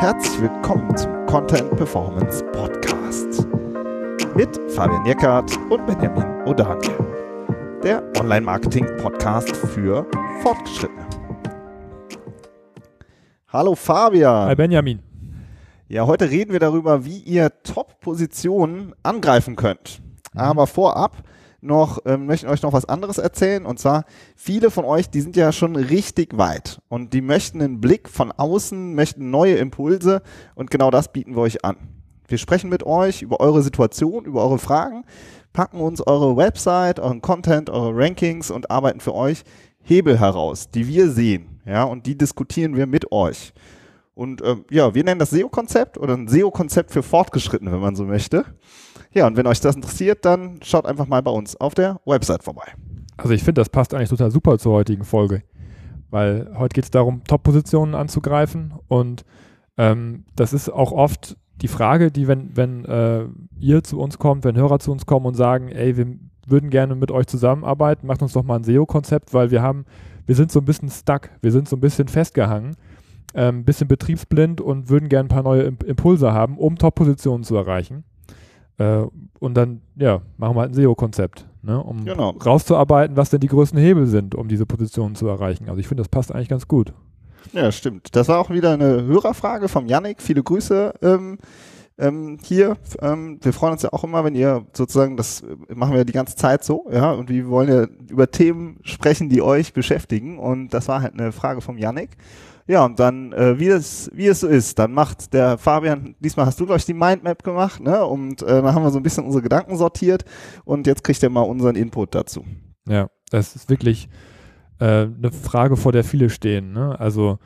Herzlich willkommen zum Content Performance Podcast mit Fabian Jeckert und Benjamin O'Daniel, der Online-Marketing-Podcast für Fortgeschrittene. Hallo Fabian. Hi Benjamin. Ja, heute reden wir darüber, wie ihr Top-Positionen angreifen könnt. Mhm. Aber vorab noch, ähm, möchten euch noch was anderes erzählen. Und zwar, viele von euch, die sind ja schon richtig weit und die möchten einen Blick von außen, möchten neue Impulse und genau das bieten wir euch an. Wir sprechen mit euch über eure Situation, über eure Fragen, packen uns eure Website, euren Content, eure Rankings und arbeiten für euch Hebel heraus, die wir sehen. Ja, und die diskutieren wir mit euch. Und ähm, ja, wir nennen das SEO-Konzept oder ein SEO-Konzept für Fortgeschrittene, wenn man so möchte. Ja, und wenn euch das interessiert, dann schaut einfach mal bei uns auf der Website vorbei. Also ich finde, das passt eigentlich total super zur heutigen Folge, weil heute geht es darum, Top-Positionen anzugreifen und ähm, das ist auch oft die Frage, die, wenn, wenn äh, ihr zu uns kommt, wenn Hörer zu uns kommen und sagen, ey, wir würden gerne mit euch zusammenarbeiten, macht uns doch mal ein SEO-Konzept, weil wir haben, wir sind so ein bisschen stuck, wir sind so ein bisschen festgehangen, ein ähm, bisschen betriebsblind und würden gerne ein paar neue Impulse haben, um Top-Positionen zu erreichen. Äh, und dann, ja, machen wir halt ein SEO-Konzept, ne, um genau. rauszuarbeiten, was denn die größten Hebel sind, um diese Positionen zu erreichen. Also ich finde, das passt eigentlich ganz gut. Ja, stimmt. Das war auch wieder eine Hörerfrage vom Yannick. Viele Grüße ähm, ähm, hier. Ähm, wir freuen uns ja auch immer, wenn ihr sozusagen, das machen wir die ganze Zeit so, ja, und wir wollen ja über Themen sprechen, die euch beschäftigen. Und das war halt eine Frage vom Yannick. Ja, und dann, äh, wie, es, wie es so ist, dann macht der Fabian, diesmal hast du, glaube ich, die Mindmap gemacht, ne? Und äh, dann haben wir so ein bisschen unsere Gedanken sortiert und jetzt kriegt er mal unseren Input dazu. Ja, das ist wirklich äh, eine Frage, vor der viele stehen. Ne? Also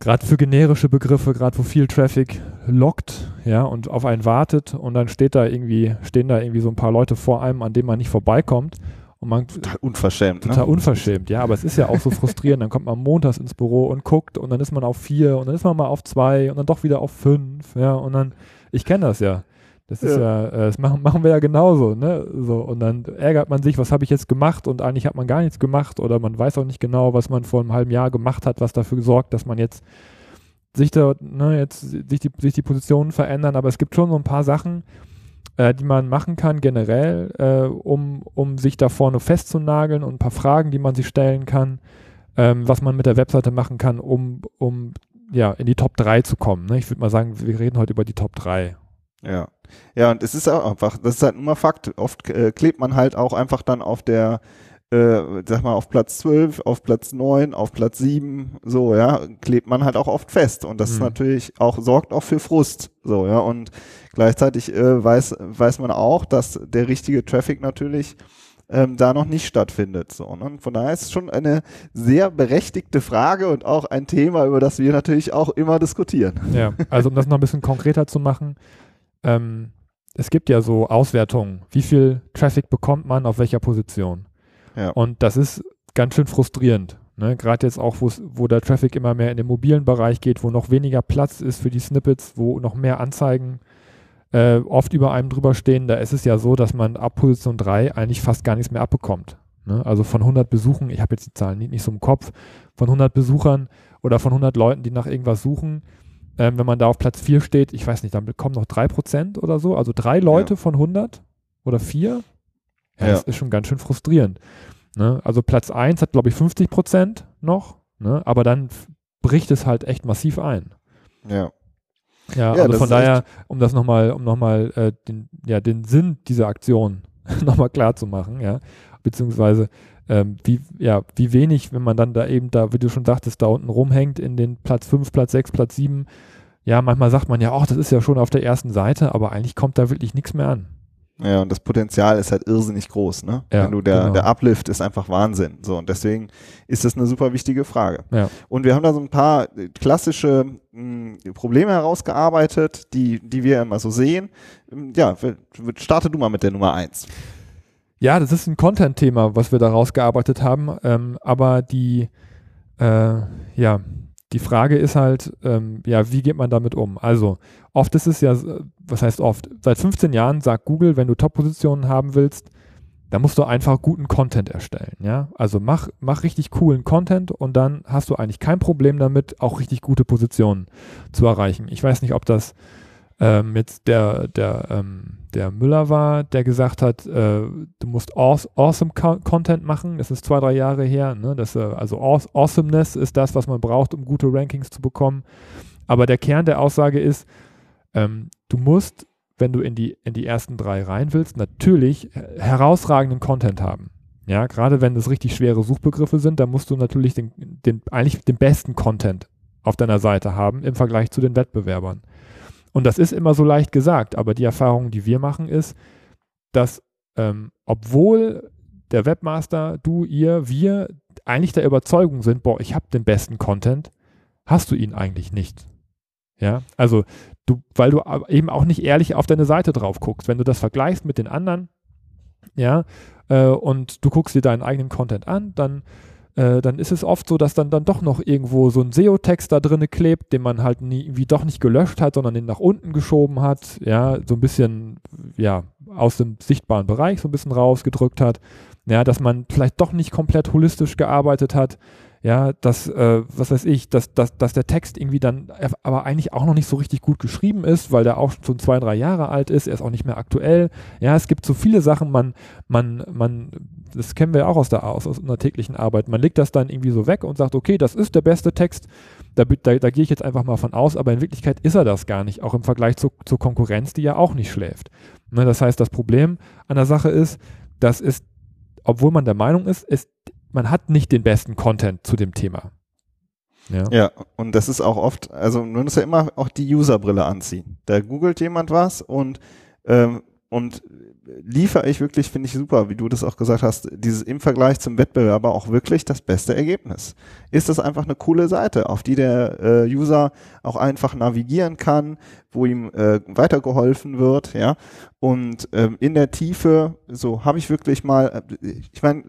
gerade für generische Begriffe, gerade wo viel Traffic lockt, ja, und auf einen wartet und dann steht da irgendwie, stehen da irgendwie so ein paar Leute vor einem, an denen man nicht vorbeikommt. Und man, total unverschämt. Total ne? unverschämt, ja, aber es ist ja auch so frustrierend. Dann kommt man montags ins Büro und guckt und dann ist man auf vier und dann ist man mal auf zwei und dann doch wieder auf fünf, ja, und dann, ich kenne das ja. Das ist ja, ja äh, das machen, machen wir ja genauso, ne? So, und dann ärgert man sich, was habe ich jetzt gemacht und eigentlich hat man gar nichts gemacht oder man weiß auch nicht genau, was man vor einem halben Jahr gemacht hat, was dafür sorgt, dass man jetzt sich da, ne, jetzt sich die, sich die Positionen verändern, aber es gibt schon so ein paar Sachen, äh, die man machen kann generell, äh, um, um sich da vorne festzunageln und ein paar Fragen, die man sich stellen kann, ähm, was man mit der Webseite machen kann, um, um ja, in die Top 3 zu kommen. Ne? Ich würde mal sagen, wir reden heute über die Top 3. Ja. Ja, und es ist auch einfach, das ist halt immer Fakt. Oft äh, klebt man halt auch einfach dann auf der äh, sag mal, auf Platz 12, auf Platz 9, auf Platz 7, so, ja, klebt man halt auch oft fest. Und das mhm. ist natürlich auch, sorgt auch für Frust, so, ja. Und gleichzeitig äh, weiß, weiß man auch, dass der richtige Traffic natürlich ähm, da noch nicht stattfindet. So, ne? Und von daher ist es schon eine sehr berechtigte Frage und auch ein Thema, über das wir natürlich auch immer diskutieren. Ja, also um das noch ein bisschen konkreter zu machen, ähm, es gibt ja so Auswertungen, wie viel Traffic bekommt man auf welcher Position. Ja. Und das ist ganz schön frustrierend. Ne? Gerade jetzt auch, wo der Traffic immer mehr in den mobilen Bereich geht, wo noch weniger Platz ist für die Snippets, wo noch mehr Anzeigen äh, oft über einem drüber stehen, da ist es ja so, dass man ab Position 3 eigentlich fast gar nichts mehr abbekommt. Ne? Also von 100 Besuchen, ich habe jetzt die Zahlen nicht, nicht, so im Kopf, von 100 Besuchern oder von 100 Leuten, die nach irgendwas suchen, ähm, wenn man da auf Platz 4 steht, ich weiß nicht, dann bekommen noch 3% oder so, also drei Leute ja. von 100 oder 4 ja, ja. Das ist schon ganz schön frustrierend. Ne? Also Platz 1 hat, glaube ich, 50 Prozent noch, ne? aber dann bricht es halt echt massiv ein. Ja. Ja, ja also von daher, um das nochmal, um nochmal äh, den, ja, den Sinn dieser Aktion nochmal klar zu machen, ja, beziehungsweise ähm, wie, ja, wie wenig, wenn man dann da eben da, wie du schon sagtest, da unten rumhängt in den Platz 5, Platz 6, Platz 7, ja, manchmal sagt man ja, ach, das ist ja schon auf der ersten Seite, aber eigentlich kommt da wirklich nichts mehr an. Ja, und das Potenzial ist halt irrsinnig groß, ne? Ja, Wenn du der, genau. der Uplift ist einfach Wahnsinn. So, und deswegen ist das eine super wichtige Frage. Ja. Und wir haben da so ein paar klassische mh, hm, Probleme herausgearbeitet, die, die wir immer so sehen. Ja, starte du mal mit der Nummer eins. Ja, das ist ein Content-Thema, was wir da rausgearbeitet haben. Ähm, aber die, äh, ja, die Frage ist halt, ähm, ja, wie geht man damit um? Also, oft ist es ja, was heißt oft? Seit 15 Jahren sagt Google, wenn du Top-Positionen haben willst, Da musst du einfach guten Content erstellen, ja. Also mach, mach richtig coolen Content und dann hast du eigentlich kein Problem damit, auch richtig gute Positionen zu erreichen. Ich weiß nicht, ob das ähm, jetzt der, der, ähm, der Müller war, der gesagt hat, äh, du musst awesome Content machen. Das ist zwei, drei Jahre her. Ne? Das, äh, also Awesomeness ist das, was man braucht, um gute Rankings zu bekommen. Aber der Kern der Aussage ist, ähm, du musst wenn du in die, in die ersten drei rein willst, natürlich herausragenden Content haben. Ja, gerade wenn es richtig schwere Suchbegriffe sind, dann musst du natürlich den, den, eigentlich den besten Content auf deiner Seite haben im Vergleich zu den Wettbewerbern. Und das ist immer so leicht gesagt, aber die Erfahrung, die wir machen, ist, dass ähm, obwohl der Webmaster, du, ihr, wir eigentlich der Überzeugung sind, boah, ich habe den besten Content, hast du ihn eigentlich nicht. Ja, also du, weil du eben auch nicht ehrlich auf deine Seite drauf guckst. Wenn du das vergleichst mit den anderen, ja, äh, und du guckst dir deinen eigenen Content an, dann, äh, dann ist es oft so, dass dann, dann doch noch irgendwo so ein SEO-Text da drin klebt, den man halt nie, wie doch nicht gelöscht hat, sondern den nach unten geschoben hat, ja, so ein bisschen, ja, aus dem sichtbaren Bereich so ein bisschen rausgedrückt hat, ja, dass man vielleicht doch nicht komplett holistisch gearbeitet hat, ja, dass, äh, was weiß ich, dass, dass, dass der Text irgendwie dann aber eigentlich auch noch nicht so richtig gut geschrieben ist, weil der auch schon zwei, drei Jahre alt ist, er ist auch nicht mehr aktuell. Ja, es gibt so viele Sachen, man, man, man, das kennen wir auch aus der aus, aus unserer täglichen Arbeit. Man legt das dann irgendwie so weg und sagt, okay, das ist der beste Text, da, da, da gehe ich jetzt einfach mal von aus, aber in Wirklichkeit ist er das gar nicht, auch im Vergleich zu, zur Konkurrenz, die ja auch nicht schläft. Ne, das heißt, das Problem an der Sache ist, das ist, obwohl man der Meinung ist, ist man hat nicht den besten Content zu dem Thema. Ja. ja, und das ist auch oft, also man muss ja immer auch die Userbrille anziehen. Da googelt jemand was und, ähm, und liefere ich wirklich, finde ich super, wie du das auch gesagt hast, dieses im Vergleich zum Wettbewerber auch wirklich das beste Ergebnis. Ist das einfach eine coole Seite, auf die der äh, User auch einfach navigieren kann, wo ihm äh, weitergeholfen wird, ja. Und ähm, in der Tiefe, so habe ich wirklich mal, äh, ich meine,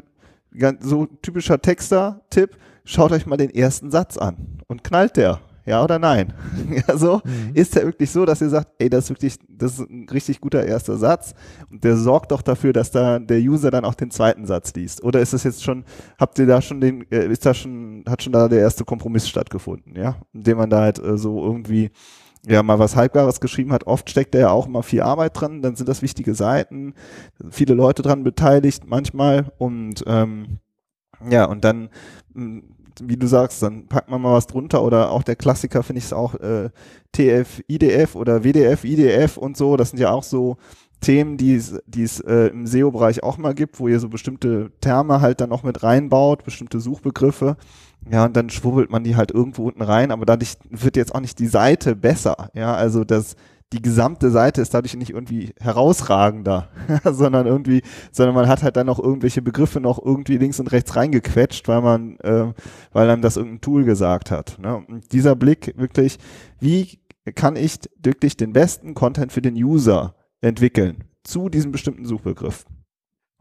so typischer Texter-Tipp, schaut euch mal den ersten Satz an und knallt der. Ja oder nein? ja, so mhm. ist der wirklich so, dass ihr sagt, ey, das ist wirklich, das ist ein richtig guter erster Satz und der sorgt doch dafür, dass da der User dann auch den zweiten Satz liest. Oder ist das jetzt schon, habt ihr da schon den, äh, ist da schon, hat schon da der erste Kompromiss stattgefunden, ja, indem man da halt äh, so irgendwie ja mal was Halbgares geschrieben hat, oft steckt da ja auch immer viel Arbeit dran, dann sind das wichtige Seiten, viele Leute dran beteiligt manchmal und ähm, ja, und dann, hm, wie du sagst, dann packt man mal was drunter oder auch der Klassiker finde ich es auch äh, TF, IDF oder WDF, IDF und so, das sind ja auch so Themen, die es äh, im SEO-Bereich auch mal gibt, wo ihr so bestimmte Terme halt dann noch mit reinbaut, bestimmte Suchbegriffe. Ja, und dann schwubbelt man die halt irgendwo unten rein, aber dadurch wird jetzt auch nicht die Seite besser. Ja, also das, die gesamte Seite ist dadurch nicht irgendwie herausragender, sondern irgendwie, sondern man hat halt dann noch irgendwelche Begriffe noch irgendwie links und rechts reingequetscht, weil man, äh, weil einem das irgendein Tool gesagt hat. Ne? Und dieser Blick wirklich, wie kann ich wirklich den besten Content für den User entwickeln zu diesem bestimmten Suchbegriff?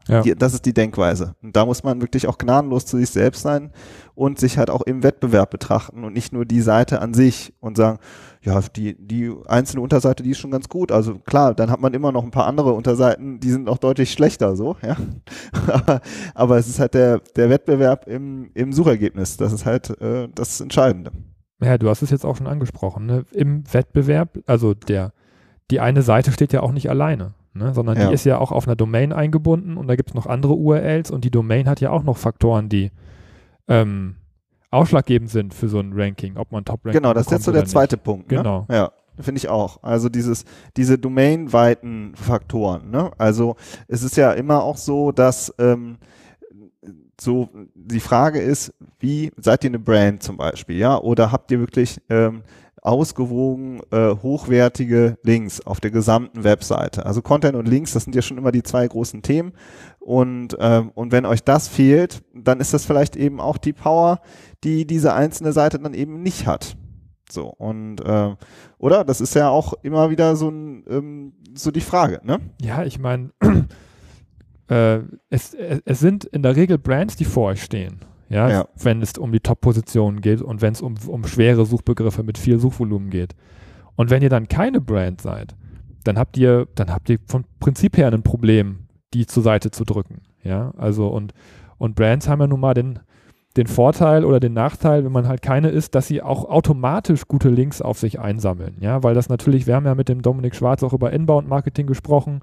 Ja. Die, das ist die Denkweise. Und da muss man wirklich auch gnadenlos zu sich selbst sein und sich halt auch im Wettbewerb betrachten und nicht nur die Seite an sich und sagen, ja, die, die einzelne Unterseite, die ist schon ganz gut. Also klar, dann hat man immer noch ein paar andere Unterseiten, die sind auch deutlich schlechter, so, ja. aber, aber es ist halt der, der Wettbewerb im, im Suchergebnis. Das ist halt äh, das Entscheidende. Ja, du hast es jetzt auch schon angesprochen. Ne? Im Wettbewerb, also der, die eine Seite steht ja auch nicht alleine ne? sondern ja. die ist ja auch auf einer Domain eingebunden und da gibt es noch andere URLs und die Domain hat ja auch noch Faktoren, die ähm, ausschlaggebend sind für so ein Ranking, ob man Top-Ranking Genau, das ist jetzt so der zweite nicht. Punkt. Ne? Genau. Ja. Finde ich auch. Also dieses, diese domainweiten Faktoren. Ne? Also es ist ja immer auch so, dass ähm, so die Frage ist, wie seid ihr eine Brand zum Beispiel, ja? Oder habt ihr wirklich ähm, ausgewogen äh, hochwertige Links auf der gesamten Webseite. Also Content und Links, das sind ja schon immer die zwei großen Themen. Und, ähm, und wenn euch das fehlt, dann ist das vielleicht eben auch die Power, die diese einzelne Seite dann eben nicht hat. So, und äh, oder? Das ist ja auch immer wieder so, ein, ähm, so die Frage, ne? Ja, ich meine, äh, es, es sind in der Regel Brands, die vor euch stehen ja, ja. wenn es um die Top-Positionen geht und wenn es um, um schwere Suchbegriffe mit viel Suchvolumen geht. Und wenn ihr dann keine Brand seid, dann habt ihr, dann habt ihr vom Prinzip her ein Problem, die zur Seite zu drücken. Ja, also und, und Brands haben ja nun mal den, den Vorteil oder den Nachteil, wenn man halt keine ist, dass sie auch automatisch gute Links auf sich einsammeln. Ja, weil das natürlich, wir haben ja mit dem Dominik Schwarz auch über Inbound-Marketing gesprochen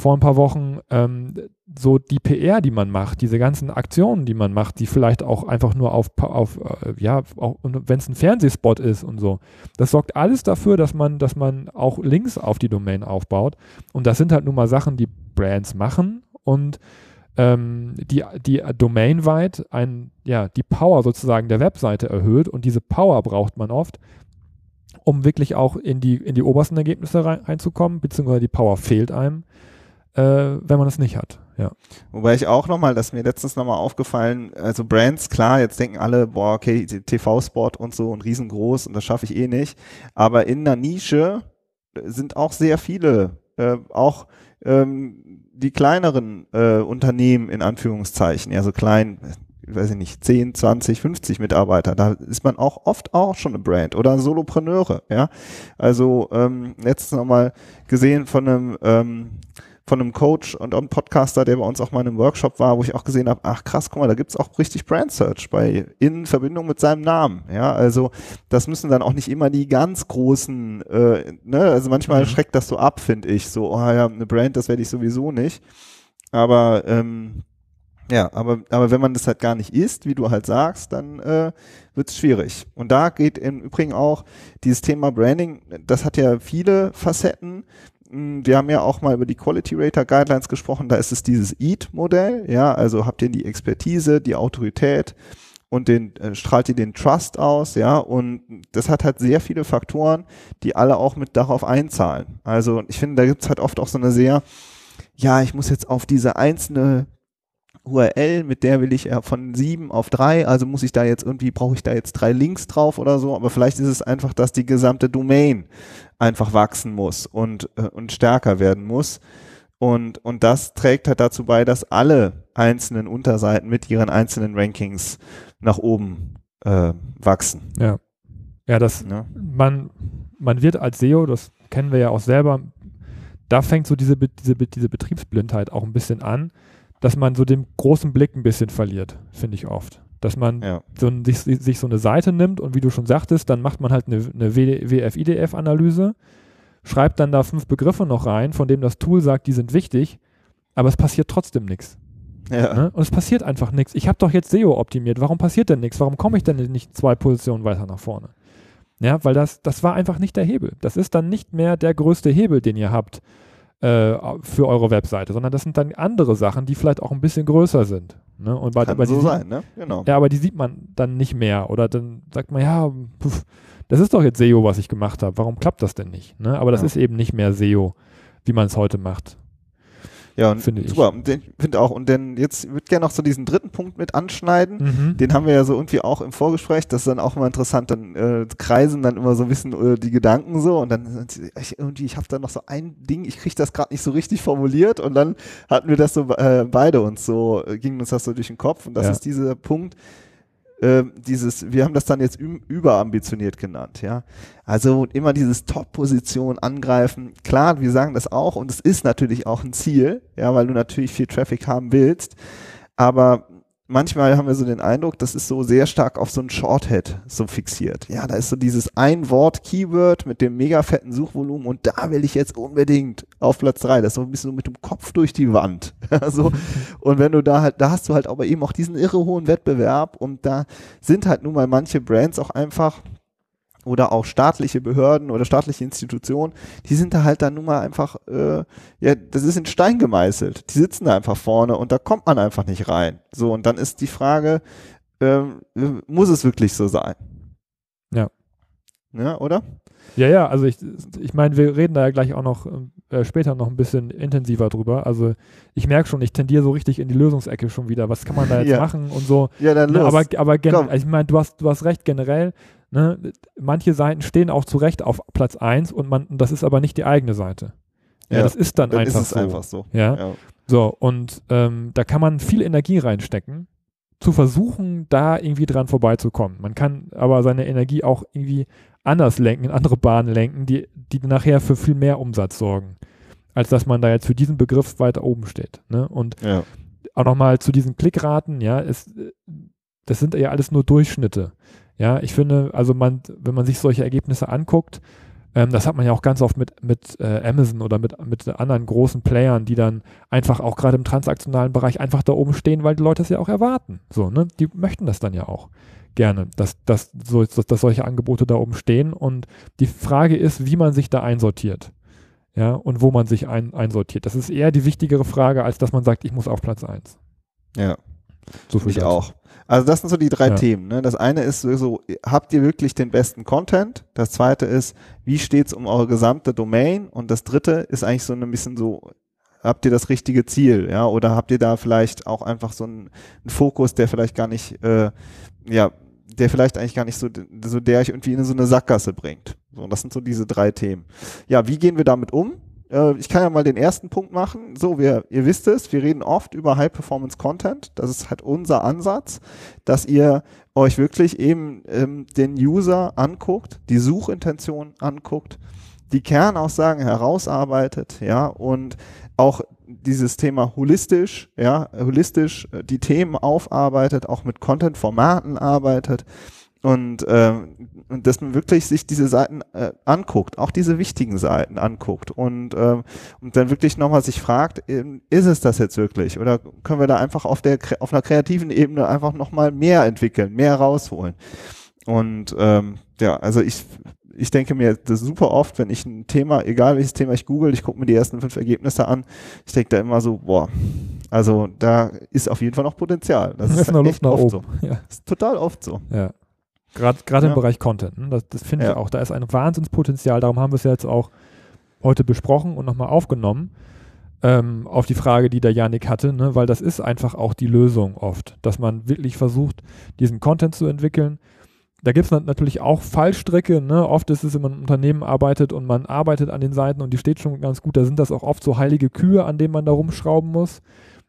vor ein paar Wochen, ähm, so die PR, die man macht, diese ganzen Aktionen, die man macht, die vielleicht auch einfach nur auf, auf äh, ja, wenn es ein Fernsehspot ist und so, das sorgt alles dafür, dass man, dass man auch Links auf die Domain aufbaut. Und das sind halt nun mal Sachen, die Brands machen und ähm, die, die domainweit ein, ja, die Power sozusagen der Webseite erhöht und diese Power braucht man oft, um wirklich auch in die, in die obersten Ergebnisse rein, reinzukommen, beziehungsweise die Power fehlt einem äh, wenn man es nicht hat. Ja. Wobei ich auch nochmal, das ist mir letztens nochmal aufgefallen, also Brands, klar, jetzt denken alle, boah, okay, TV-Spot und so und riesengroß und das schaffe ich eh nicht. Aber in der Nische sind auch sehr viele, äh, auch ähm, die kleineren äh, Unternehmen in Anführungszeichen, ja so klein, weiß ich nicht, 10, 20, 50 Mitarbeiter, da ist man auch oft auch schon eine Brand oder Solopreneure, ja. Also ähm, letztens nochmal gesehen von einem ähm, von einem Coach und einem Podcaster, der bei uns auch mal in einem Workshop war, wo ich auch gesehen habe, ach krass, guck mal, da gibt's auch richtig Brand Search bei in Verbindung mit seinem Namen. Ja, also das müssen dann auch nicht immer die ganz großen, äh, ne, also manchmal mhm. schreckt das so ab, finde ich. So, oh ja, eine Brand, das werde ich sowieso nicht. Aber ähm, ja, aber, aber wenn man das halt gar nicht isst, wie du halt sagst, dann äh, wird es schwierig. Und da geht im Übrigen auch dieses Thema Branding, das hat ja viele Facetten. Hm, wir haben ja auch mal über die Quality Rater Guidelines gesprochen, da ist es dieses EAT-Modell, ja, also habt ihr die Expertise, die Autorität und den äh, strahlt ihr den Trust aus, ja, und das hat halt sehr viele Faktoren, die alle auch mit darauf einzahlen. Also ich finde, da gibt's halt oft auch so eine sehr, ja, ich muss jetzt auf diese einzelne URL, mit der will ich ja von sieben auf drei, also muss ich da jetzt irgendwie, brauche ich da jetzt drei Links drauf oder so, aber vielleicht ist es einfach, dass die gesamte Domain einfach wachsen muss und, äh, und stärker werden muss. Und, und das trägt halt dazu bei, dass alle einzelnen Unterseiten mit ihren einzelnen Rankings nach oben äh, wachsen. Ja. Ja, das, ja. Man, man wird als SEO, das kennen wir ja auch selber, da fängt so diese, diese, diese Betriebsblindheit auch ein bisschen an dass man so den großen Blick ein bisschen verliert, finde ich oft. Dass man ja. so, sich, sich, so eine Seite nimmt und wie du schon sagtest, dann macht man halt eine, eine WF-IDF-Analyse, schreibt dann da fünf Begriffe noch rein, von denen das Tool sagt, die sind wichtig, aber es passiert trotzdem nichts. Ja. Ne? Und es passiert einfach nichts. Ich habe doch jetzt SEO optimiert. Warum passiert denn nichts? Warum komme ich denn nicht zwei Positionen weiter nach vorne? Ja, weil das, das war einfach nicht der Hebel. Das ist dann nicht mehr der größte Hebel, den ihr habt äh, für eure Webseite, sondern das sind dann andere Sachen, die vielleicht auch ein bisschen größer sind. Ne? Und bei, Kann bei so sein, ne? Genau. Ja, aber die sieht man dann nicht mehr. Oder dann sagt man, ja, pf, das ist doch jetzt SEO, was ich gemacht habe. Warum klappt das denn nicht? Ne? Aber das ja. ist eben nicht mehr SEO, wie man es heute macht. Ja, und finde super. Und den finde auch. Und dann jetzt würde gerne noch so diesen dritten Punkt mit anschneiden. Mhm. Den haben wir ja so irgendwie auch im Vorgespräch. Das ist dann auch immer interessant. Dann äh, kreisen dann immer so ein bisschen äh, die Gedanken so. Und dann ich, irgendwie, ich habe da noch so ein Ding. Ich kriege das gerade nicht so richtig formuliert. Und dann hatten wir das so äh, beide uns so äh, ging uns das so durch den Kopf. Und das ja. ist dieser Punkt ähm, dieses, wir haben das dann jetzt überambitioniert genannt, ja. Also immer dieses Top-Position angreifen. Klar, wir sagen das auch und es ist natürlich auch ein Ziel, ja, weil du natürlich viel Traffic haben willst. Aber manchmal haben wir so den Eindruck, das ist so sehr stark auf so ein Shorthead so fixiert. Ja, da ist so dieses ein Wort Keyword mit dem mega fetten Suchvolumen und da will ich jetzt unbedingt auf Platz drei. Das ist so ein bisschen so mit dem Kopf durch die Wand. so. Und wenn du da halt, da hast du halt aber eben auch diesen irre hohen Wettbewerb und da sind halt nun mal manche Brands auch einfach oder auch staatliche Behörden oder staatliche Institutionen, die sind da halt dann nun mal einfach, äh, ja, das ist in Stein gemeißelt. Die sitzen da einfach vorne und da kommt man einfach nicht rein. So, und dann ist die Frage, äh, muss es wirklich so sein? Ja. Ja, oder? Ja, ja, also ich, ich meine, wir reden da ja gleich auch noch äh, später noch ein bisschen intensiver drüber. Also ich merke schon, ich tendiere so richtig in die Lösungsecke schon wieder. Was kann man da jetzt ja. machen und so. Ja, dann ne, los. Aber, aber also ich meine, du hast, du hast recht, generell Ne? Manche Seiten stehen auch zu Recht auf Platz 1 und man, das ist aber nicht die eigene Seite. Ja, ja das ist dann, dann einfach, ist so. einfach so. Ja. ja. So, und ähm, da kann man viel Energie reinstecken, zu versuchen, da irgendwie dran vorbeizukommen. Man kann aber seine Energie auch irgendwie anders lenken, in andere Bahnen lenken, die, die nachher für viel mehr Umsatz sorgen, als dass man da jetzt für diesen Begriff weiter oben steht. Ne? Und ja. auch nochmal zu diesen Klickraten, ja, es, das sind ja alles nur Durchschnitte. Ja, ich finde, also man, wenn man sich solche Ergebnisse anguckt, ähm, das hat man ja auch ganz oft mit, mit äh, Amazon oder mit, mit anderen großen Playern, die dann einfach auch gerade im transaktionalen Bereich einfach da oben stehen, weil die Leute es ja auch erwarten. So, ne? Die möchten das dann ja auch gerne, dass, dass, so, dass, dass solche Angebote da oben stehen. Und die Frage ist, wie man sich da einsortiert. Ja, und wo man sich ein, einsortiert. Das ist eher die wichtigere Frage, als dass man sagt, ich muss auf Platz 1. Ja. So viel ich auch. Also das sind so die drei ja. Themen. Ne? Das eine ist so, habt ihr wirklich den besten Content? Das zweite ist, wie steht's um eure gesamte Domain? Und das dritte ist eigentlich so ein bisschen so, habt ihr das richtige Ziel? Ja, oder habt ihr da vielleicht auch einfach so einen, einen Fokus, der vielleicht gar nicht, äh, ja, der vielleicht eigentlich gar nicht so, so der euch irgendwie in so eine Sackgasse bringt. So, das sind so diese drei Themen. Ja, wie gehen wir damit um? Äh, ich kann ja mal den ersten Punkt machen. So, wir, ihr wisst es, wir reden oft über High Performance Content. Das ist halt unser Ansatz, dass ihr euch wirklich eben ähm, den User anguckt, die Suchintention anguckt, die Kernaussagen herausarbeitet, ja, und auch dieses Thema holistisch, ja, holistisch äh, die Themen aufarbeitet, auch mit Content-Formaten arbeitet und, äh, und dass man wirklich sich diese Seiten äh, anguckt, auch diese wichtigen Seiten anguckt und, äh, und dann wirklich nochmal sich fragt, äh, ist es das jetzt wirklich oder können wir da einfach auf der auf einer kreativen Ebene einfach nochmal mehr entwickeln, mehr rausholen und ähm, ja, also ich ich denke mir das super oft, wenn ich ein Thema, egal welches Thema ich google, ich gucke mir die ersten fünf Ergebnisse an, ich denke da immer so, boah, also da ist auf jeden Fall noch Potenzial. Das, das ist, ist Luft nach oben. So. Ja. Das ist total oft so. Ja. Gerade ja. im Bereich Content. Ne? Das, das finde ich auch. Da ist ein Wahnsinnspotenzial. Darum haben wir es ja jetzt auch heute besprochen und nochmal aufgenommen. Ähm, auf die Frage, die der Janik hatte, ne? weil das ist einfach auch die Lösung oft, dass man wirklich versucht, diesen Content zu entwickeln. Da gibt es natürlich auch Fallstricke. Ne? Oft ist es, wenn man ein Unternehmen arbeitet und man arbeitet an den Seiten und die steht schon ganz gut, da sind das auch oft so heilige Kühe, an denen man da rumschrauben muss.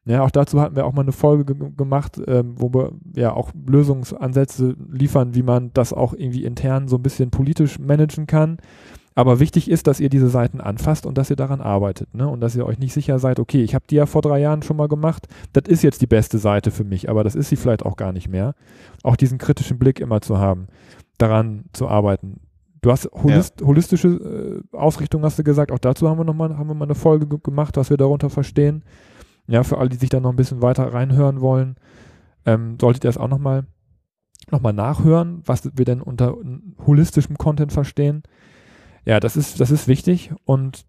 Ja, auch dazu hatten wir auch mal eine Folge gemacht, ähm, wo wir ja auch Lösungsansätze liefern, wie man das auch irgendwie intern so ein bisschen politisch managen kann. Aber wichtig ist, dass ihr diese Seiten anfasst und dass ihr daran arbeitet. Ne? Und dass ihr euch nicht sicher seid, okay, ich habe die ja vor drei Jahren schon mal gemacht, das ist jetzt die beste Seite für mich, aber das ist sie vielleicht auch gar nicht mehr. Auch diesen kritischen Blick immer zu haben, daran zu arbeiten. Du hast holist ja. holistische äh, Ausrichtung, hast du gesagt, auch dazu haben wir nochmal haben wir mal eine Folge gemacht, was wir darunter verstehen. Ja, für alle, die sich da noch ein bisschen weiter reinhören wollen, ähm, solltet ihr das auch nochmal noch mal nachhören, was wir denn unter holistischem Content verstehen. Ja, das ist, das ist wichtig und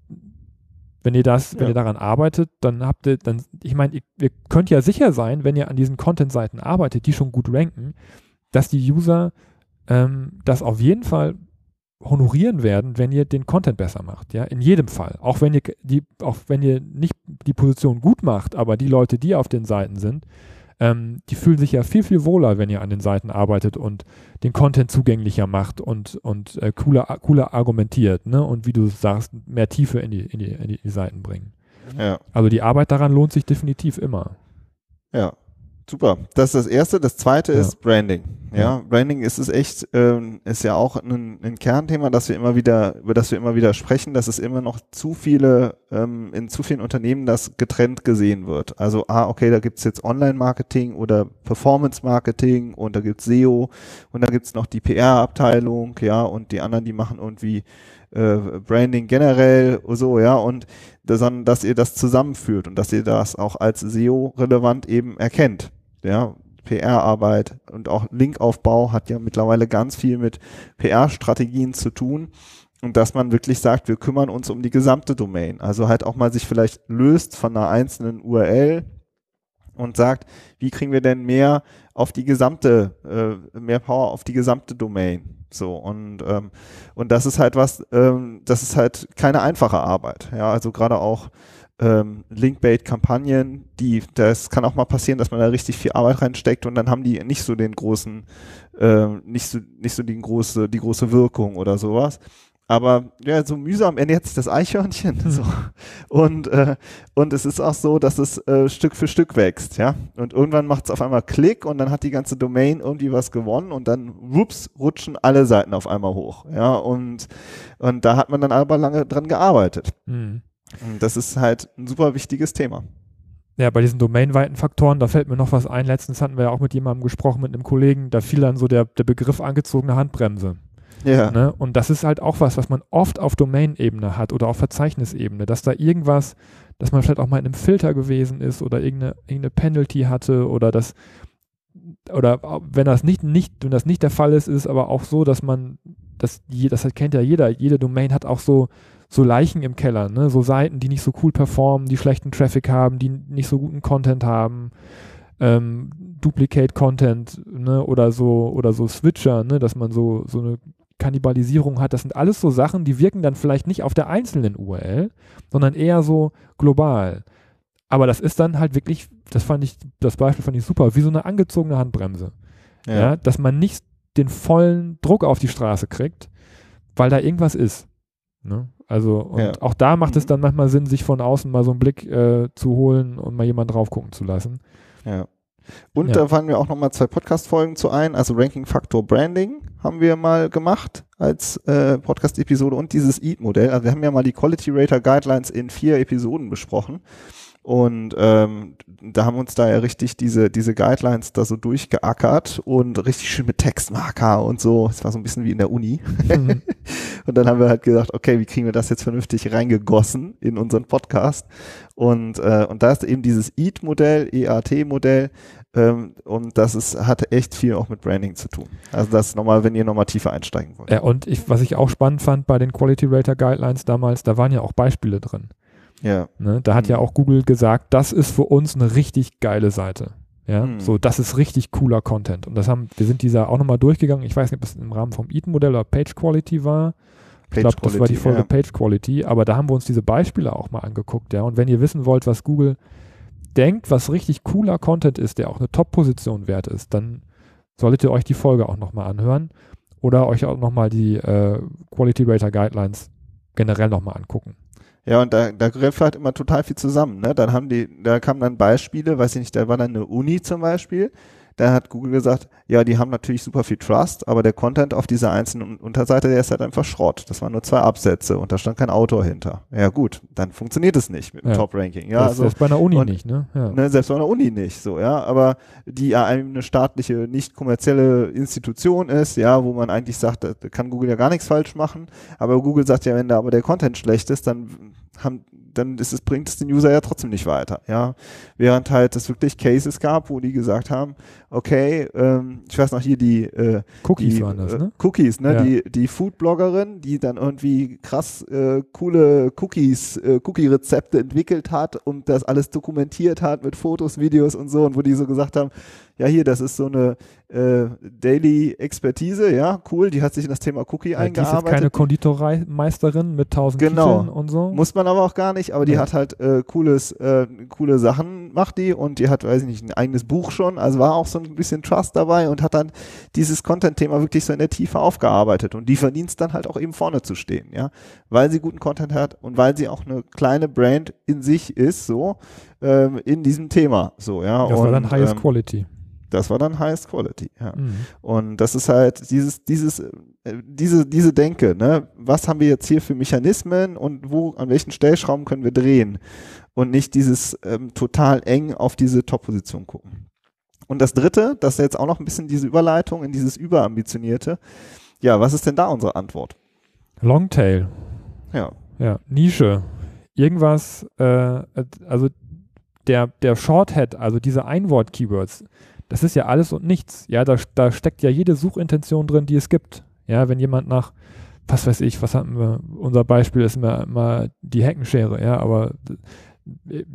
wenn ihr das, ja. wenn ihr daran arbeitet, dann habt ihr, dann, ich meine, ihr, ihr, könnt ja sicher sein, wenn ihr an diesen Content-Seiten arbeitet, die schon gut ranken, dass die User ähm, das auf jeden Fall honorieren werden, wenn ihr den Content besser macht, ja, in jedem Fall. Auch wenn ihr die, auch wenn ihr nicht die Position gut macht, aber die Leute, die auf den Seiten sind, ähm, die fühlen sich ja viel, viel wohler, wenn ihr an den Seiten arbeitet und den Content zugänglicher macht und, und äh, cooler, cooler argumentiert, ne? Und wie du sagst, mehr Tiefe in die, in die, in die Seiten bringen. Ja. Also die Arbeit daran lohnt sich definitiv immer. Ja, Super. Das ist das erste. Das zweite ja. ist Branding. Ja, ja, Branding ist es echt, ähm, ist ja auch ein, ein, Kernthema, dass wir immer wieder, über das wir immer wieder sprechen, dass es immer noch zu viele, ähm, in zu vielen Unternehmen das getrennt gesehen wird. Also, ah, okay, da gibt's jetzt Online-Marketing oder Performance-Marketing und da gibt's SEO und da gibt's noch die PR-Abteilung, ja, und die anderen, die machen irgendwie äh, Branding generell so, ja, und sondern dass ihr das zusammenführt und dass ihr das auch als SEO relevant eben erkennt. Ja, PR-Arbeit und auch Linkaufbau hat ja mittlerweile ganz viel mit PR-Strategien zu tun. Und dass man wirklich sagt, wir kümmern uns um die gesamte Domain. Also halt auch mal sich vielleicht löst von einer einzelnen URL und sagt, wie kriegen wir denn mehr auf die gesamte, äh, mehr Power auf die gesamte Domain. So, und, ähm, und das ist halt was, ähm, das ist halt keine einfache Arbeit. Ja, also gerade auch ähm, Linkbait-Kampagnen, die, das kann auch mal passieren, dass man da richtig viel Arbeit reinsteckt und dann haben die nicht so den großen, äh, nicht so, nicht so die große, die große Wirkung oder sowas. Aber ja, so mühsam ernährt sich das Eichhörnchen. So. Und, äh, und es ist auch so, dass es äh, Stück für Stück wächst, ja. Und irgendwann macht es auf einmal Klick und dann hat die ganze Domain irgendwie was gewonnen und dann whoops, rutschen alle Seiten auf einmal hoch. Ja. Und, und da hat man dann aber lange dran gearbeitet. Mhm. Und das ist halt ein super wichtiges Thema. ja, bei diesen domainweiten Faktoren, da fällt mir noch was ein. Letztens hatten wir ja auch mit jemandem gesprochen, mit einem Kollegen, da fiel dann so der, der Begriff angezogene Handbremse. Ja. Ne? Und das ist halt auch was, was man oft auf Domain-Ebene hat oder auf Verzeichnisebene, dass da irgendwas, dass man vielleicht auch mal in einem Filter gewesen ist oder irgendeine, irgendeine Penalty hatte oder das, oder wenn das nicht, nicht, wenn das nicht der Fall ist, ist aber auch so, dass man, das, das kennt ja jeder, jede Domain hat auch so, so Leichen im Keller, ne? so Seiten, die nicht so cool performen, die schlechten Traffic haben, die nicht so guten Content haben, ähm, Duplicate Content, ne? oder so, oder so Switcher, ne? dass man so, so eine Kannibalisierung hat. Das sind alles so Sachen, die wirken dann vielleicht nicht auf der einzelnen URL, sondern eher so global. Aber das ist dann halt wirklich, das fand ich, das Beispiel fand ich super, wie so eine angezogene Handbremse. Ja. ja dass man nicht den vollen Druck auf die Straße kriegt, weil da irgendwas ist. Ne? Also, und ja. auch da macht es mhm. dann manchmal Sinn, sich von außen mal so einen Blick äh, zu holen und mal jemand drauf gucken zu lassen. Ja. Und ja. da fallen wir auch nochmal zwei Podcast-Folgen zu ein. Also Ranking Factor Branding haben wir mal gemacht als äh, Podcast-Episode und dieses EAT-Modell. Also wir haben ja mal die Quality Rater Guidelines in vier Episoden besprochen. Und ähm, da haben uns da ja richtig diese, diese Guidelines da so durchgeackert und richtig schön mit Textmarker und so. Es war so ein bisschen wie in der Uni. Mhm. und dann haben wir halt gedacht, okay, wie kriegen wir das jetzt vernünftig reingegossen in unseren Podcast? Und, äh, und da ist eben dieses EAT-Modell, EAT-Modell, ähm, und das ist, hat echt viel auch mit Branding zu tun. Also das nochmal, wenn ihr nochmal tiefer einsteigen wollt. Ja, und ich, was ich auch spannend fand bei den Quality Rater Guidelines damals, da waren ja auch Beispiele drin. Ja. Ne, da hat mhm. ja auch Google gesagt, das ist für uns eine richtig geile Seite. Ja, mhm. so, das ist richtig cooler Content. Und das haben, wir sind dieser auch nochmal durchgegangen. Ich weiß nicht, ob es im Rahmen vom Eaton-Modell oder Page Quality war. Page ich glaube, das war die Folge ja. Page Quality, aber da haben wir uns diese Beispiele auch mal angeguckt, ja. Und wenn ihr wissen wollt, was Google denkt, was richtig cooler Content ist, der auch eine Top-Position wert ist, dann solltet ihr euch die Folge auch nochmal anhören oder euch auch nochmal die äh, Quality Rater Guidelines generell nochmal angucken. Ja, und da, da greift halt immer total viel zusammen. Ne? Dann haben die, da kamen dann Beispiele, weiß ich nicht, da war dann eine Uni zum Beispiel, da hat Google gesagt, ja, die haben natürlich super viel Trust, aber der Content auf dieser einzelnen Unterseite, der ist halt einfach Schrott. Das waren nur zwei Absätze und da stand kein Autor hinter. Ja gut, dann funktioniert es nicht mit dem ja. Top-Ranking. Ja, also, selbst bei einer Uni und, nicht, ne? Ja. ne? Selbst bei einer Uni nicht, so, ja. Aber die ja eine staatliche, nicht kommerzielle Institution ist, ja, wo man eigentlich sagt, da kann Google ja gar nichts falsch machen. Aber Google sagt ja, wenn da aber der Content schlecht ist, dann haben dann ist es, bringt es den User ja trotzdem nicht weiter, ja. Während halt es wirklich Cases gab, wo die gesagt haben, okay, ähm, ich weiß noch hier die äh, Cookies die, waren das, ne? Äh, Cookies, ne? Ja. Die, die Foodbloggerin, die dann irgendwie krass äh, coole Cookies, äh, Cookie-Rezepte entwickelt hat und das alles dokumentiert hat mit Fotos, Videos und so und wo die so gesagt haben, ja hier, das ist so eine äh, Daily Expertise, ja, cool, die hat sich in das Thema Cookie ja, eingearbeitet. Die ist keine Konditoreimeisterin mit tausend genau. Kieseln und so. Muss man aber auch gar nicht, aber die ja. hat halt äh, cooles, äh, coole Sachen macht die und die hat, weiß ich nicht, ein eigenes Buch schon, also war auch so ein bisschen Trust dabei und hat dann dieses Content-Thema wirklich so in der Tiefe aufgearbeitet und die verdient es dann halt auch eben vorne zu stehen, ja, weil sie guten Content hat und weil sie auch eine kleine Brand in sich ist, so, ähm, in diesem Thema, so, ja. Das und, war dann Highest ähm, Quality. Das war dann Highest Quality, ja. Mhm. Und das ist halt dieses, dieses, äh, diese, diese Denke, ne? Was haben wir jetzt hier für Mechanismen und wo, an welchen Stellschrauben können wir drehen? Und nicht dieses ähm, total eng auf diese Top-Position gucken. Und das dritte, das ist jetzt auch noch ein bisschen diese Überleitung in dieses Überambitionierte. Ja, was ist denn da unsere Antwort? Longtail. Ja. Ja, Nische. Irgendwas, äh, also der, der Shorthead, also diese Einwort-Keywords, das ist ja alles und nichts. Ja, da, da steckt ja jede Suchintention drin, die es gibt. Ja, wenn jemand nach, was weiß ich, was hatten wir, unser Beispiel ist immer, immer die Heckenschere, ja, aber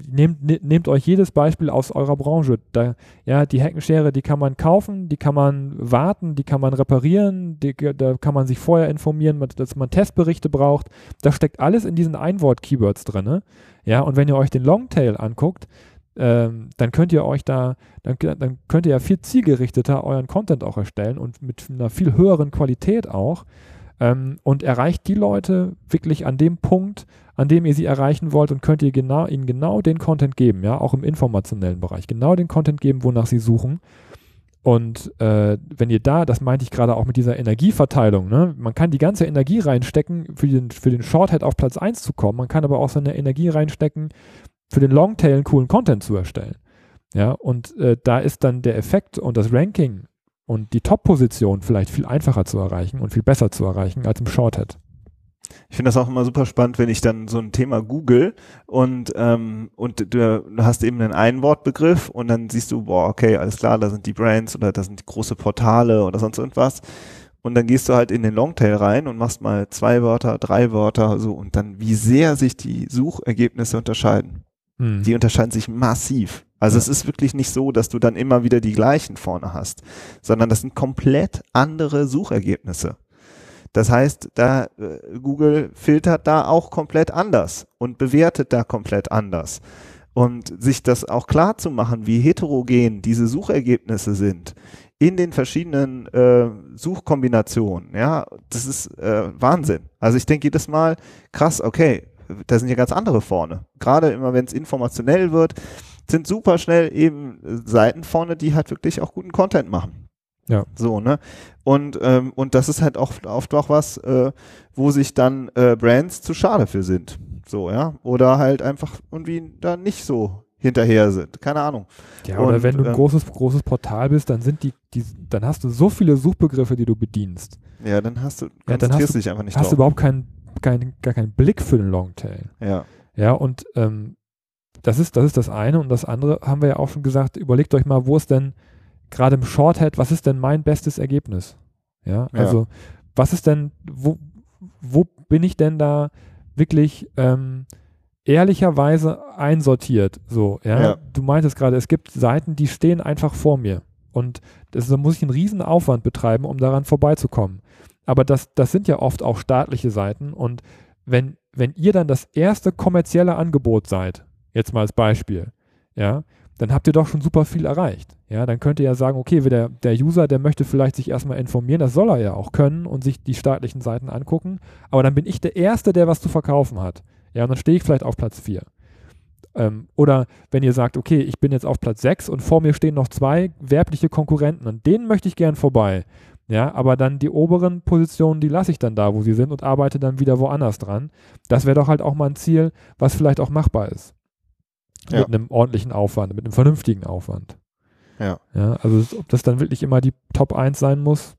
nehmt, ne, nehmt euch jedes Beispiel aus eurer Branche. Da, ja, die Heckenschere, die kann man kaufen, die kann man warten, die kann man reparieren, die, da kann man sich vorher informieren, dass man Testberichte braucht. Das steckt alles in diesen Einwort-Keywords drin. Ja, und wenn ihr euch den Longtail anguckt, ähm, dann könnt ihr euch da, dann, dann könnt ihr ja viel zielgerichteter euren Content auch erstellen und mit einer viel höheren Qualität auch ähm, und erreicht die Leute wirklich an dem Punkt, an dem ihr sie erreichen wollt und könnt ihr genau, ihnen genau den Content geben, ja, auch im informationellen Bereich, genau den Content geben, wonach sie suchen. Und äh, wenn ihr da, das meinte ich gerade auch mit dieser Energieverteilung, ne? man kann die ganze Energie reinstecken, für den, für den Shorthead auf Platz 1 zu kommen, man kann aber auch seine Energie reinstecken, für den Longtail coolen Content zu erstellen. Ja, und äh, da ist dann der Effekt und das Ranking und die Top-Position vielleicht viel einfacher zu erreichen und viel besser zu erreichen als im Shorthead. Ich finde das auch immer super spannend, wenn ich dann so ein Thema google und, ähm, und du, hast eben einen Einwortbegriff und dann siehst du, boah, okay, alles klar, da sind die Brands oder da sind die große Portale oder sonst irgendwas. Und dann gehst du halt in den Longtail rein und machst mal zwei Wörter, drei Wörter, so und dann, wie sehr sich die Suchergebnisse unterscheiden. Hm. Die unterscheiden sich massiv. Also ja. es ist wirklich nicht so, dass du dann immer wieder die gleichen vorne hast, sondern das sind komplett andere Suchergebnisse. Das heißt, da äh, Google filtert da auch komplett anders und bewertet da komplett anders. Und sich das auch klar zu machen, wie heterogen diese Suchergebnisse sind in den verschiedenen äh, Suchkombinationen, ja, das ist äh, Wahnsinn. Also ich denke jedes Mal, krass, okay, da sind ja ganz andere vorne. Gerade immer, wenn es informationell wird, sind super schnell eben Seiten vorne, die halt wirklich auch guten Content machen. Ja. So, ne? Und, ähm, und das ist halt auch oft auch was, äh, wo sich dann äh, Brands zu schade für sind. So, ja. Oder halt einfach irgendwie da nicht so hinterher sind. Keine Ahnung. Ja, oder und, wenn du ein ähm, großes, großes Portal bist, dann sind die, die, dann hast du so viele Suchbegriffe, die du bedienst. Ja, dann hast du, ja, dann hast du, dich einfach nicht Hast drauf. du überhaupt keinen, keinen, gar keinen Blick für den Longtail. Ja. Ja, und ähm, das ist, das ist das eine. Und das andere haben wir ja auch schon gesagt, überlegt euch mal, wo ist denn gerade im Shorthead, was ist denn mein bestes Ergebnis? Ja, also ja. was ist denn, wo, wo bin ich denn da wirklich ähm, ehrlicherweise einsortiert? So, ja? ja. Du meintest gerade, es gibt Seiten, die stehen einfach vor mir. Und das, da muss ich einen riesen Aufwand betreiben, um daran vorbeizukommen. Aber das, das sind ja oft auch staatliche Seiten. Und wenn, wenn ihr dann das erste kommerzielle Angebot seid, jetzt mal als Beispiel, ja, dann habt ihr doch schon super viel erreicht. Ja, dann könnt ihr ja sagen, okay, der, der User, der möchte vielleicht sich erstmal informieren, das soll er ja auch können und sich die staatlichen Seiten angucken, aber dann bin ich der Erste, der was zu verkaufen hat. Ja, und dann stehe ich vielleicht auf Platz 4. Ähm, oder wenn ihr sagt, okay, ich bin jetzt auf Platz 6 und vor mir stehen noch zwei werbliche Konkurrenten und denen möchte ich gern vorbei. Ja, aber dann die oberen Positionen, die lasse ich dann da, wo sie sind und arbeite dann wieder woanders dran. Das wäre doch halt auch mal ein Ziel, was vielleicht auch machbar ist. Ja. Mit einem ordentlichen Aufwand, mit einem vernünftigen Aufwand. Ja. Ja, also ob das dann wirklich immer die Top 1 sein muss,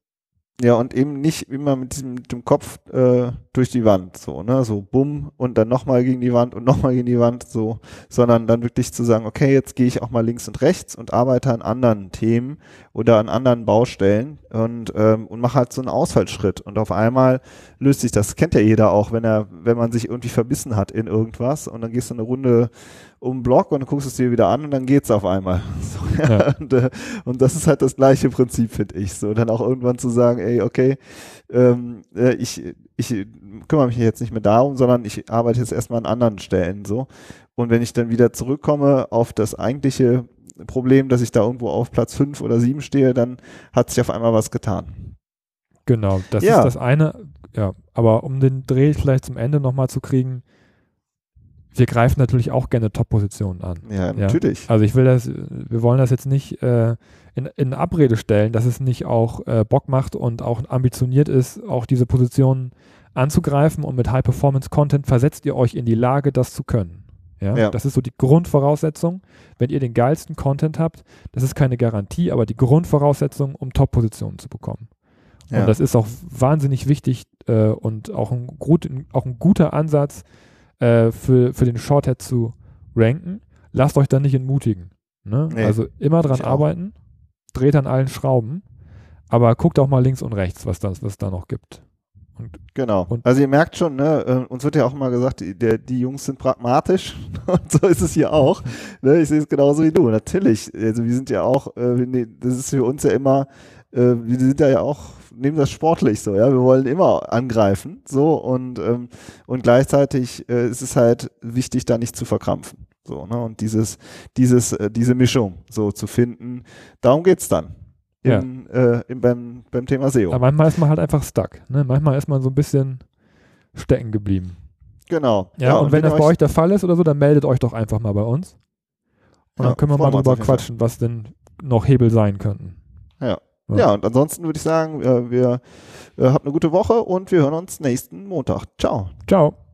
ja, und eben nicht immer mit diesem mit dem Kopf äh, durch die Wand, so, ne, so bumm und dann nochmal gegen die Wand und nochmal gegen die Wand, so, sondern dann wirklich zu sagen, okay, jetzt gehe ich auch mal links und rechts und arbeite an anderen Themen oder an anderen Baustellen und, ähm, und mache halt so einen Ausfallschritt. Und auf einmal löst sich das, kennt ja jeder auch, wenn er, wenn man sich irgendwie verbissen hat in irgendwas und dann gehst du eine Runde um den Block und dann guckst du es dir wieder an und dann geht's auf einmal. So, ja. Ja. Und, äh, und, das ist halt das gleiche Prinzip, finde ich. So, dann auch irgendwann zu sagen, ey, okay, ähm, äh, ich, ich kümmere mich jetzt nicht mehr darum, sondern ich arbeite jetzt erstmal an anderen Stellen so. Und wenn ich dann wieder zurückkomme auf das eigentliche Problem, dass ich da irgendwo auf Platz fünf oder sieben stehe, dann hat sich auf einmal was getan. Genau, das ja. ist das eine. Ja, aber um den Dreh vielleicht zum Ende nochmal zu kriegen, wir greifen natürlich auch gerne Top-Positionen an. Ja, natürlich. Ja? Also ich will das, wir wollen das jetzt nicht äh, in, in Abrede stellen, dass es nicht auch äh, Bock macht und auch ambitioniert ist, auch diese Positionen anzugreifen und mit High-Performance-Content versetzt ihr euch in die Lage, das zu können. Ja? ja? Das ist so die Grundvoraussetzung. Wenn ihr den geilsten Content habt, das ist keine Garantie, aber die Grundvoraussetzung, um Top-Positionen zu bekommen. Ja. Und das ist auch wahnsinnig wichtig äh, und auch ein, gut, auch ein guter Ansatz, äh, für, für den Shorthead zu ranken, lasst euch dann nicht entmutigen. Ne? Nee, also immer dran arbeiten, dreht an allen Schrauben, aber guckt auch mal links und rechts, was das, was da noch gibt. Und, genau. Und also ihr merkt schon, ne, äh, uns wird ja auch immer gesagt, die, der, die Jungs sind pragmatisch und so ist es hier auch. Ne, ich sehe es genauso wie du. Natürlich, also wir sind ja auch, äh, das ist für uns ja immer, äh, wir sind ja auch nehmen das sportlich so, ja. Wir wollen immer angreifen, so und ähm, und gleichzeitig äh, ist es halt wichtig, da nicht zu verkrampfen, so ne. Und dieses dieses äh, diese Mischung so zu finden, darum geht's dann. In, ja. äh, in, beim, beim Thema SEO. Aber manchmal ist man halt einfach stuck. Ne? Manchmal ist man so ein bisschen stecken geblieben. Genau. Ja, ja und, und, wenn, wenn das bei euch der Fall ist oder so, dann meldet euch doch einfach mal bei uns. Und ja, dann können wir mal drüber quatschen, was denn noch Hebel sein könnten. Ja. Ja, ja und ansonsten würde ich sagen, äh, wir, wir äh, habt eine gute Woche und wir hören uns nächsten Montag. Ciao. Ciao.